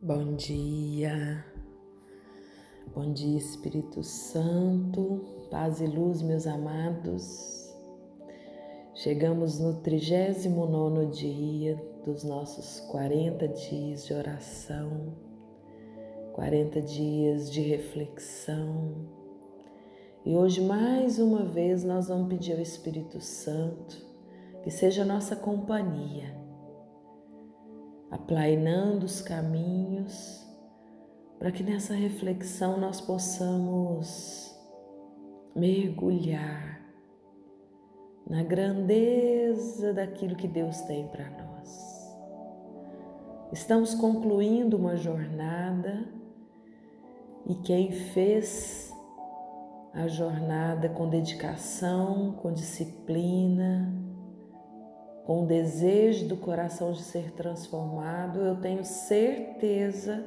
Bom dia, bom dia Espírito Santo, paz e luz, meus amados. Chegamos no 39 dia dos nossos 40 dias de oração, 40 dias de reflexão. E hoje, mais uma vez, nós vamos pedir ao Espírito Santo que seja nossa companhia aplainando os caminhos, para que nessa reflexão nós possamos mergulhar na grandeza daquilo que Deus tem para nós. Estamos concluindo uma jornada e quem fez a jornada com dedicação, com disciplina, com o desejo do coração de ser transformado, eu tenho certeza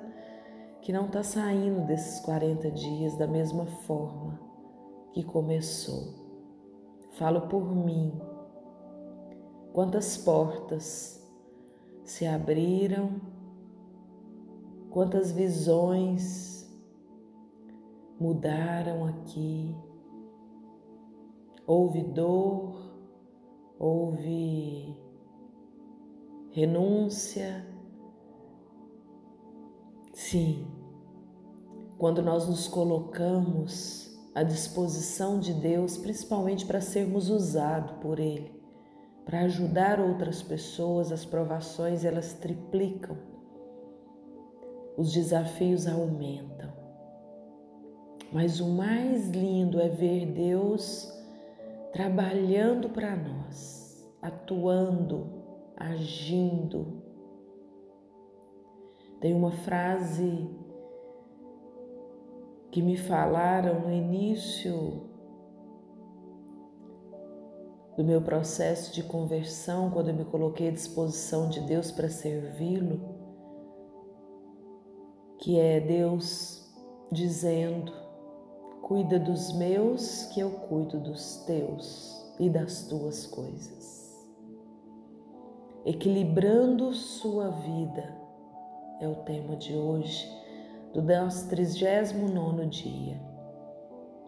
que não está saindo desses 40 dias da mesma forma que começou. Falo por mim. Quantas portas se abriram, quantas visões mudaram aqui. Houve dor, houve renúncia. Sim, quando nós nos colocamos à disposição de Deus, principalmente para sermos usados por Ele, para ajudar outras pessoas, as provações elas triplicam, os desafios aumentam. Mas o mais lindo é ver Deus trabalhando para nós, atuando, agindo. Tem uma frase que me falaram no início do meu processo de conversão, quando eu me coloquei à disposição de Deus para servi-lo, que é Deus dizendo: Cuida dos meus, que eu cuido dos teus e das tuas coisas. Equilibrando sua vida é o tema de hoje, do nosso 39 dia.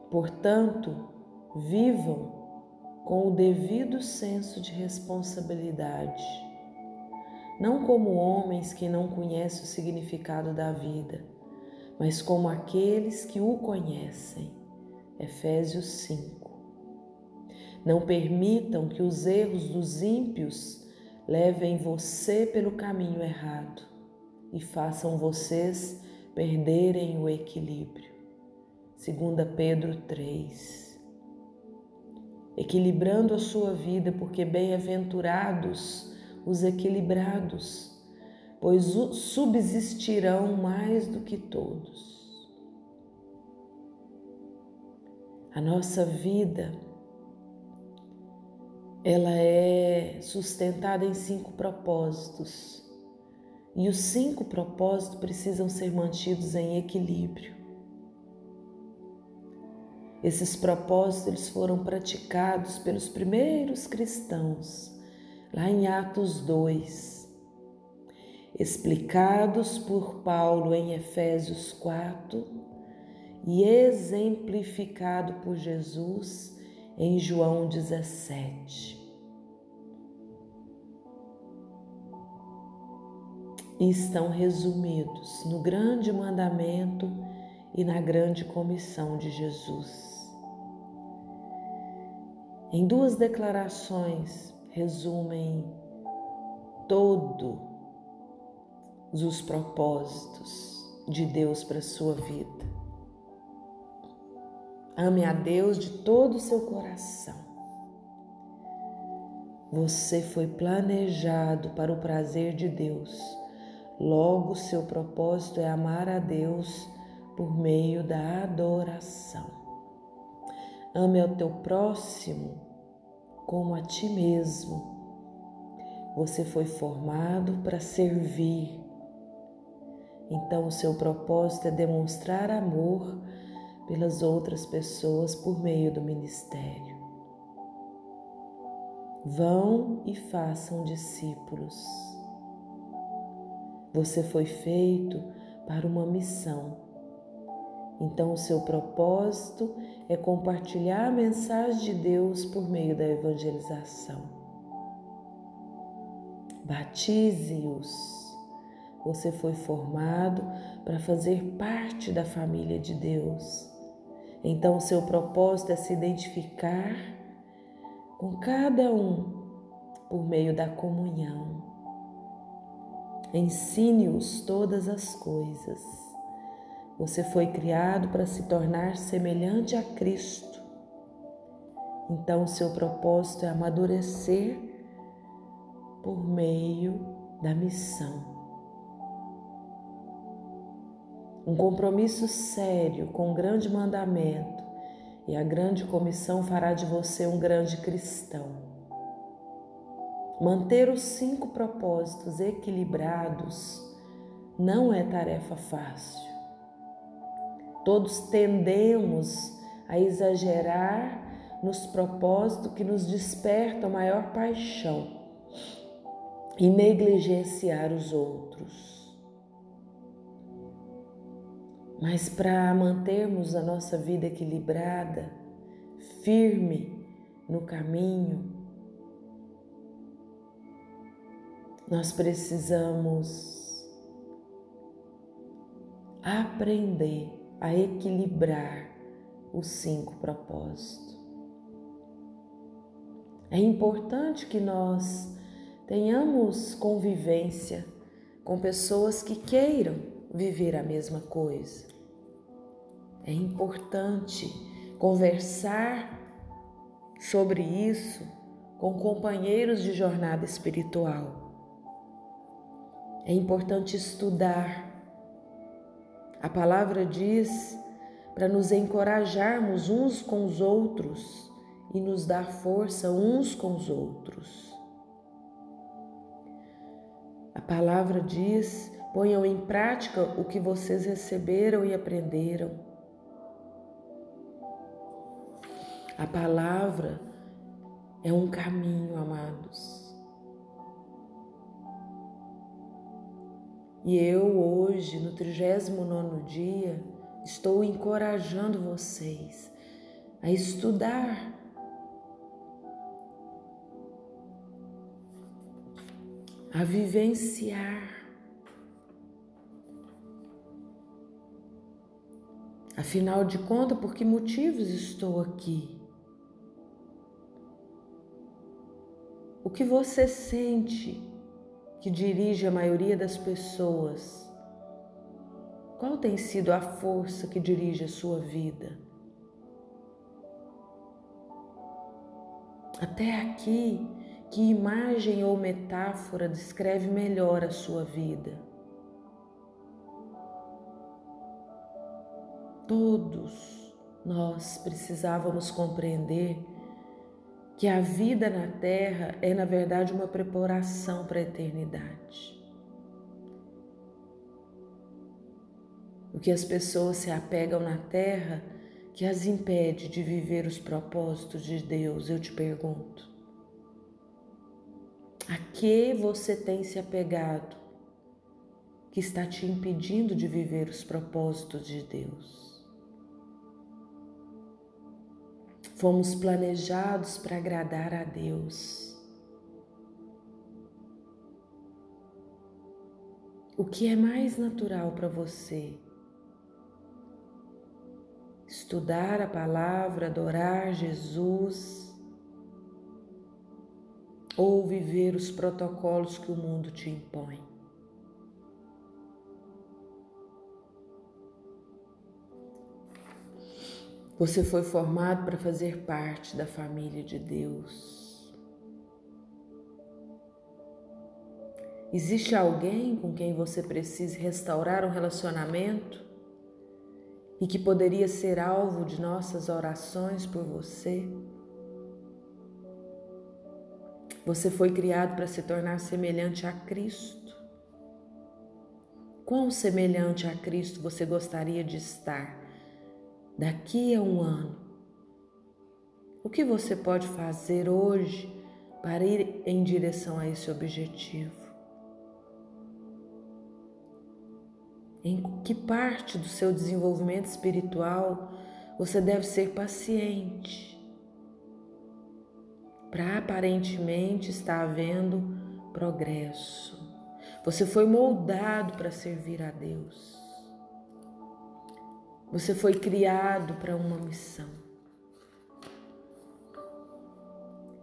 Portanto, vivam com o devido senso de responsabilidade, não como homens que não conhecem o significado da vida mas como aqueles que o conhecem. Efésios 5. Não permitam que os erros dos ímpios levem você pelo caminho errado e façam vocês perderem o equilíbrio. 2 Pedro 3. Equilibrando a sua vida, porque bem-aventurados os equilibrados pois subsistirão mais do que todos. A nossa vida ela é sustentada em cinco propósitos. E os cinco propósitos precisam ser mantidos em equilíbrio. Esses propósitos eles foram praticados pelos primeiros cristãos, lá em Atos 2 explicados por Paulo em Efésios 4 e exemplificado por Jesus em João 17. E estão resumidos no grande mandamento e na grande comissão de Jesus. Em duas declarações resumem todo os propósitos de Deus para a sua vida. Ame a Deus de todo o seu coração. Você foi planejado para o prazer de Deus. Logo, seu propósito é amar a Deus por meio da adoração. Ame ao teu próximo como a ti mesmo. Você foi formado para servir então, o seu propósito é demonstrar amor pelas outras pessoas por meio do ministério. Vão e façam discípulos. Você foi feito para uma missão. Então, o seu propósito é compartilhar a mensagem de Deus por meio da evangelização. Batize-os. Você foi formado para fazer parte da família de Deus. Então, o seu propósito é se identificar com cada um por meio da comunhão. Ensine-os todas as coisas. Você foi criado para se tornar semelhante a Cristo. Então, o seu propósito é amadurecer por meio da missão. Um compromisso sério com o grande mandamento e a grande comissão fará de você um grande cristão. Manter os cinco propósitos equilibrados não é tarefa fácil. Todos tendemos a exagerar nos propósitos que nos despertam maior paixão e negligenciar os outros. Mas para mantermos a nossa vida equilibrada, firme no caminho, nós precisamos aprender a equilibrar os cinco propósitos. É importante que nós tenhamos convivência com pessoas que queiram viver a mesma coisa. É importante conversar sobre isso com companheiros de jornada espiritual. É importante estudar. A palavra diz para nos encorajarmos uns com os outros e nos dar força uns com os outros. A palavra diz: ponham em prática o que vocês receberam e aprenderam. A palavra é um caminho, amados. E eu hoje, no 39 dia, estou encorajando vocês a estudar. A vivenciar. Afinal de contas, por que motivos estou aqui? Que você sente que dirige a maioria das pessoas, qual tem sido a força que dirige a sua vida? Até aqui, que imagem ou metáfora descreve melhor a sua vida? Todos nós precisávamos compreender que a vida na terra é, na verdade, uma preparação para a eternidade. O que as pessoas se apegam na terra que as impede de viver os propósitos de Deus, eu te pergunto. A que você tem se apegado que está te impedindo de viver os propósitos de Deus? Fomos planejados para agradar a Deus. O que é mais natural para você? Estudar a palavra, adorar Jesus ou viver os protocolos que o mundo te impõe? Você foi formado para fazer parte da família de Deus. Existe alguém com quem você precise restaurar um relacionamento e que poderia ser alvo de nossas orações por você? Você foi criado para se tornar semelhante a Cristo. Quão semelhante a Cristo você gostaria de estar? Daqui a um ano? O que você pode fazer hoje para ir em direção a esse objetivo? em que parte do seu desenvolvimento espiritual você deve ser paciente para aparentemente estar havendo progresso. Você foi moldado para servir a Deus. Você foi criado para uma missão.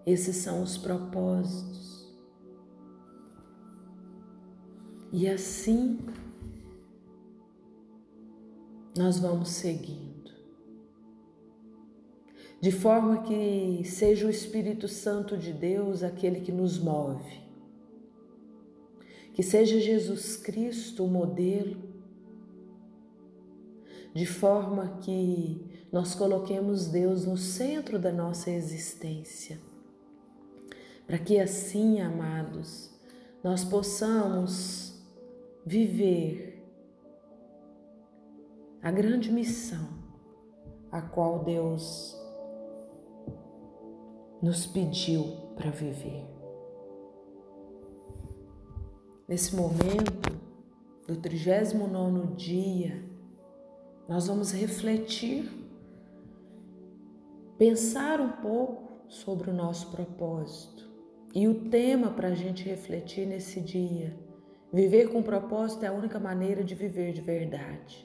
Esses são os propósitos. E assim nós vamos seguindo de forma que seja o Espírito Santo de Deus aquele que nos move, que seja Jesus Cristo o modelo, de forma que nós coloquemos Deus no centro da nossa existência, para que assim, amados, nós possamos viver a grande missão a qual Deus nos pediu para viver. Nesse momento do 39 dia, nós vamos refletir, pensar um pouco sobre o nosso propósito. E o tema para a gente refletir nesse dia: viver com propósito é a única maneira de viver de verdade.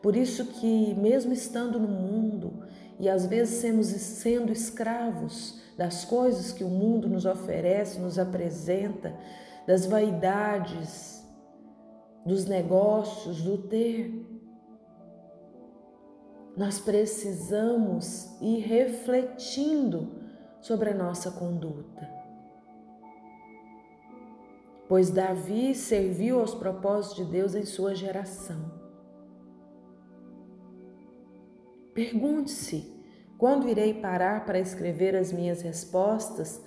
Por isso que, mesmo estando no mundo e às vezes sendo, sendo escravos das coisas que o mundo nos oferece, nos apresenta, das vaidades, dos negócios, do ter, nós precisamos ir refletindo sobre a nossa conduta. Pois Davi serviu aos propósitos de Deus em sua geração. Pergunte-se: quando irei parar para escrever as minhas respostas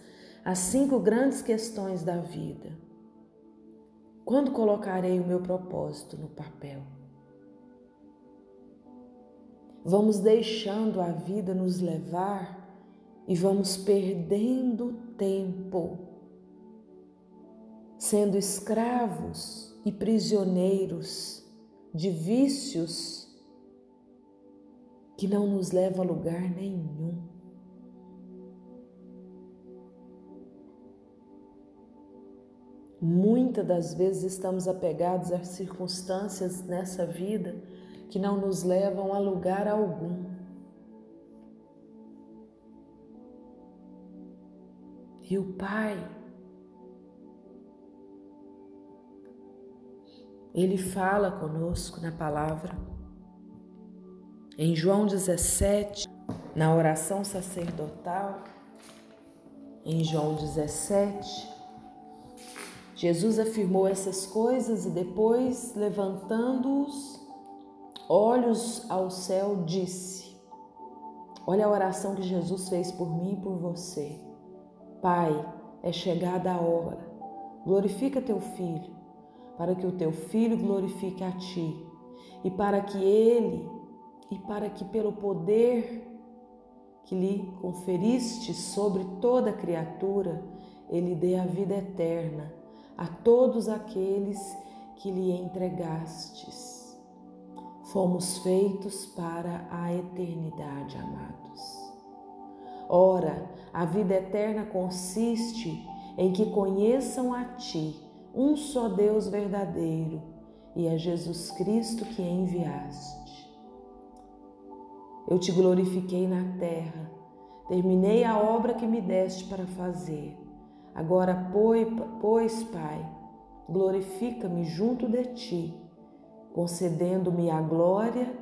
às cinco grandes questões da vida? Quando colocarei o meu propósito no papel? Vamos deixando a vida nos levar e vamos perdendo tempo, sendo escravos e prisioneiros de vícios que não nos leva a lugar nenhum. Muitas das vezes estamos apegados a circunstâncias nessa vida que não nos levam a lugar algum. E o Pai, Ele fala conosco na palavra. Em João 17, na oração sacerdotal, em João 17, Jesus afirmou essas coisas e depois, levantando-os olhos ao céu, disse: Olha a oração que Jesus fez por mim e por você. Pai, é chegada a hora. Glorifica teu filho, para que o teu filho glorifique a ti e para que ele e para que, pelo poder que lhe conferiste sobre toda criatura, ele dê a vida eterna a todos aqueles que lhe entregastes. Fomos feitos para a eternidade, amados. Ora, a vida eterna consiste em que conheçam a Ti, um só Deus verdadeiro, e a Jesus Cristo que enviaste. Eu te glorifiquei na terra, terminei a obra que me deste para fazer. Agora, pois, Pai, glorifica-me junto de ti, concedendo-me a glória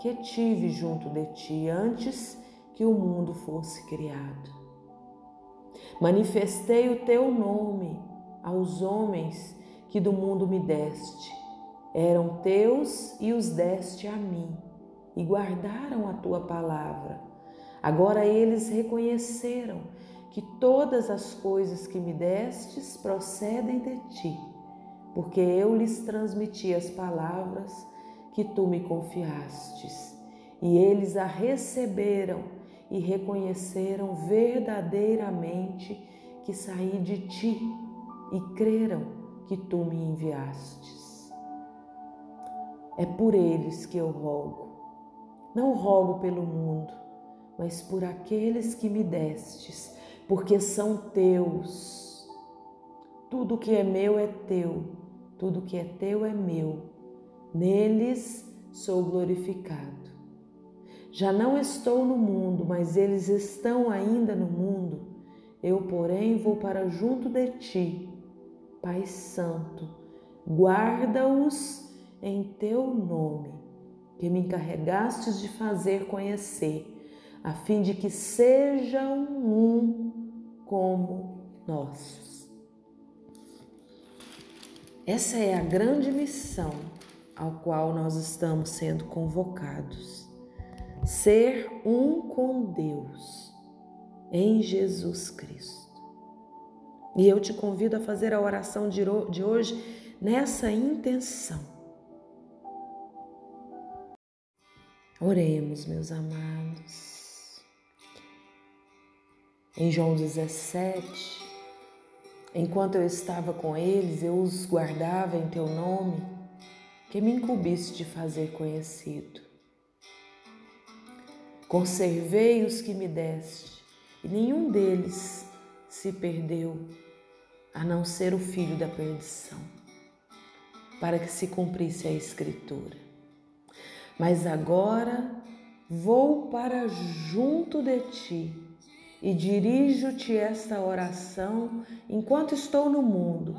que tive junto de ti antes que o mundo fosse criado. Manifestei o teu nome aos homens que do mundo me deste. Eram teus e os deste a mim e guardaram a tua palavra. Agora eles reconheceram que todas as coisas que me destes procedem de ti, porque eu lhes transmiti as palavras que tu me confiastes, e eles a receberam e reconheceram verdadeiramente que saí de ti e creram que tu me enviastes. É por eles que eu rogo. Não rogo pelo mundo, mas por aqueles que me destes, porque são teus. Tudo que é meu é teu, tudo que é teu é meu. Neles sou glorificado. Já não estou no mundo, mas eles estão ainda no mundo. Eu, porém, vou para junto de ti. Pai Santo, guarda-os em teu nome, que me encarregastes de fazer conhecer, a fim de que sejam um como nós. Essa é a grande missão ao qual nós estamos sendo convocados. Ser um com Deus em Jesus Cristo. E eu te convido a fazer a oração de hoje nessa intenção. Oremos, meus amados. Em João 17, enquanto eu estava com eles, eu os guardava em teu nome que me incumbiste de fazer conhecido. Conservei os que me deste, e nenhum deles se perdeu, a não ser o filho da perdição, para que se cumprisse a Escritura. Mas agora vou para junto de ti e dirijo-te esta oração enquanto estou no mundo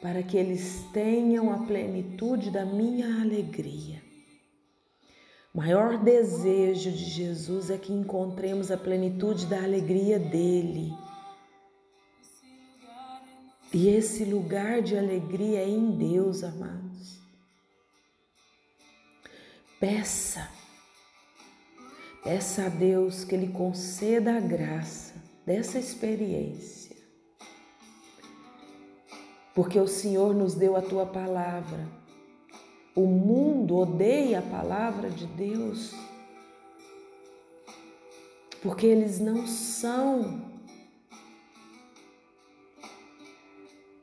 para que eles tenham a plenitude da minha alegria. O maior desejo de Jesus é que encontremos a plenitude da alegria dele. E esse lugar de alegria é em Deus, amados. Peça, peça a Deus que Ele conceda a graça dessa experiência porque o Senhor nos deu a tua palavra. O mundo odeia a palavra de Deus, porque eles não são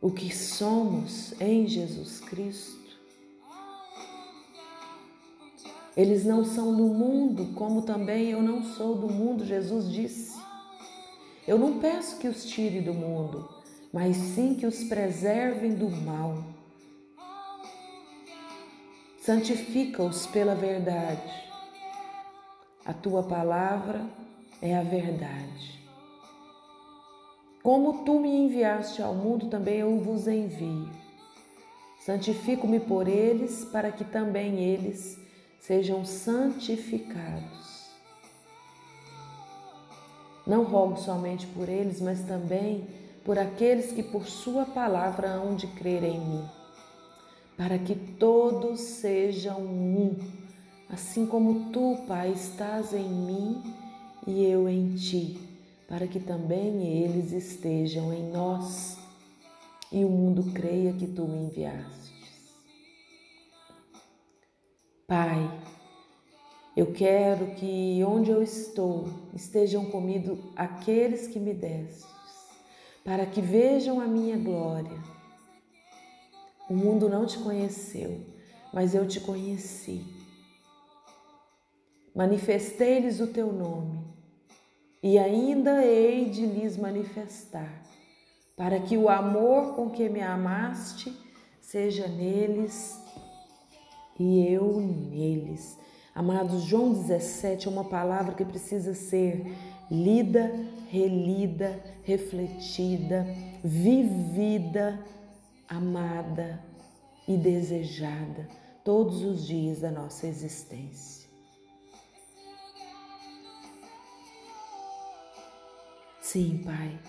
o que somos em Jesus Cristo. Eles não são do mundo, como também eu não sou do mundo, Jesus disse. Eu não peço que os tire do mundo, mas sim que os preservem do mal. Santifica-os pela verdade. A tua palavra é a verdade. Como tu me enviaste ao mundo, também eu vos envio. Santifico-me por eles, para que também eles sejam santificados. Não rogo somente por eles, mas também por aqueles que por Sua palavra hão de crer em mim, para que todos sejam um, assim como tu, Pai, estás em mim e eu em ti, para que também eles estejam em nós e o mundo creia que tu me enviastes. Pai, eu quero que onde eu estou estejam comigo aqueles que me deste para que vejam a minha glória. O mundo não te conheceu, mas eu te conheci. Manifestei-lhes o teu nome e ainda hei de lhes manifestar, para que o amor com que me amaste seja neles e eu neles. Amados, João 17 é uma palavra que precisa ser lida, relida, refletida, vivida, amada e desejada todos os dias da nossa existência. Sim, Pai,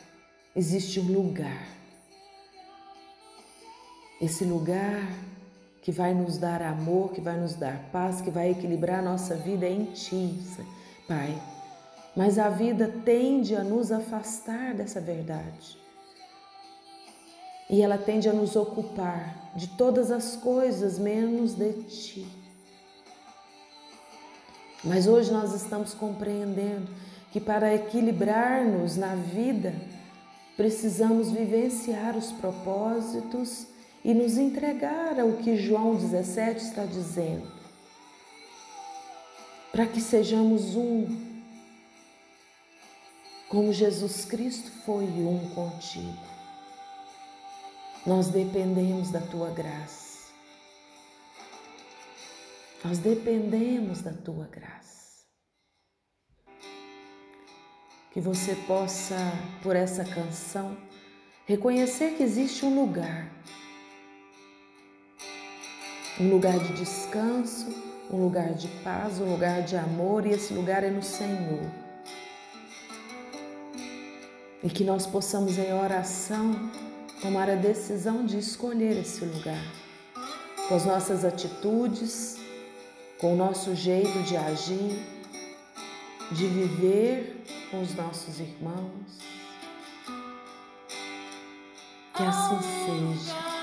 existe um lugar. Esse lugar que vai nos dar amor, que vai nos dar paz, que vai equilibrar a nossa vida em Ti, Pai mas a vida tende a nos afastar dessa verdade. E ela tende a nos ocupar de todas as coisas menos de ti. Mas hoje nós estamos compreendendo que para equilibrar-nos na vida, precisamos vivenciar os propósitos e nos entregar ao que João 17 está dizendo para que sejamos um, como Jesus Cristo foi um contigo. Nós dependemos da tua graça. Nós dependemos da tua graça. Que você possa, por essa canção, reconhecer que existe um lugar, um lugar de descanso, um lugar de paz, um lugar de amor, e esse lugar é no Senhor. E que nós possamos, em oração, tomar a decisão de escolher esse lugar, com as nossas atitudes, com o nosso jeito de agir, de viver com os nossos irmãos. Que assim seja.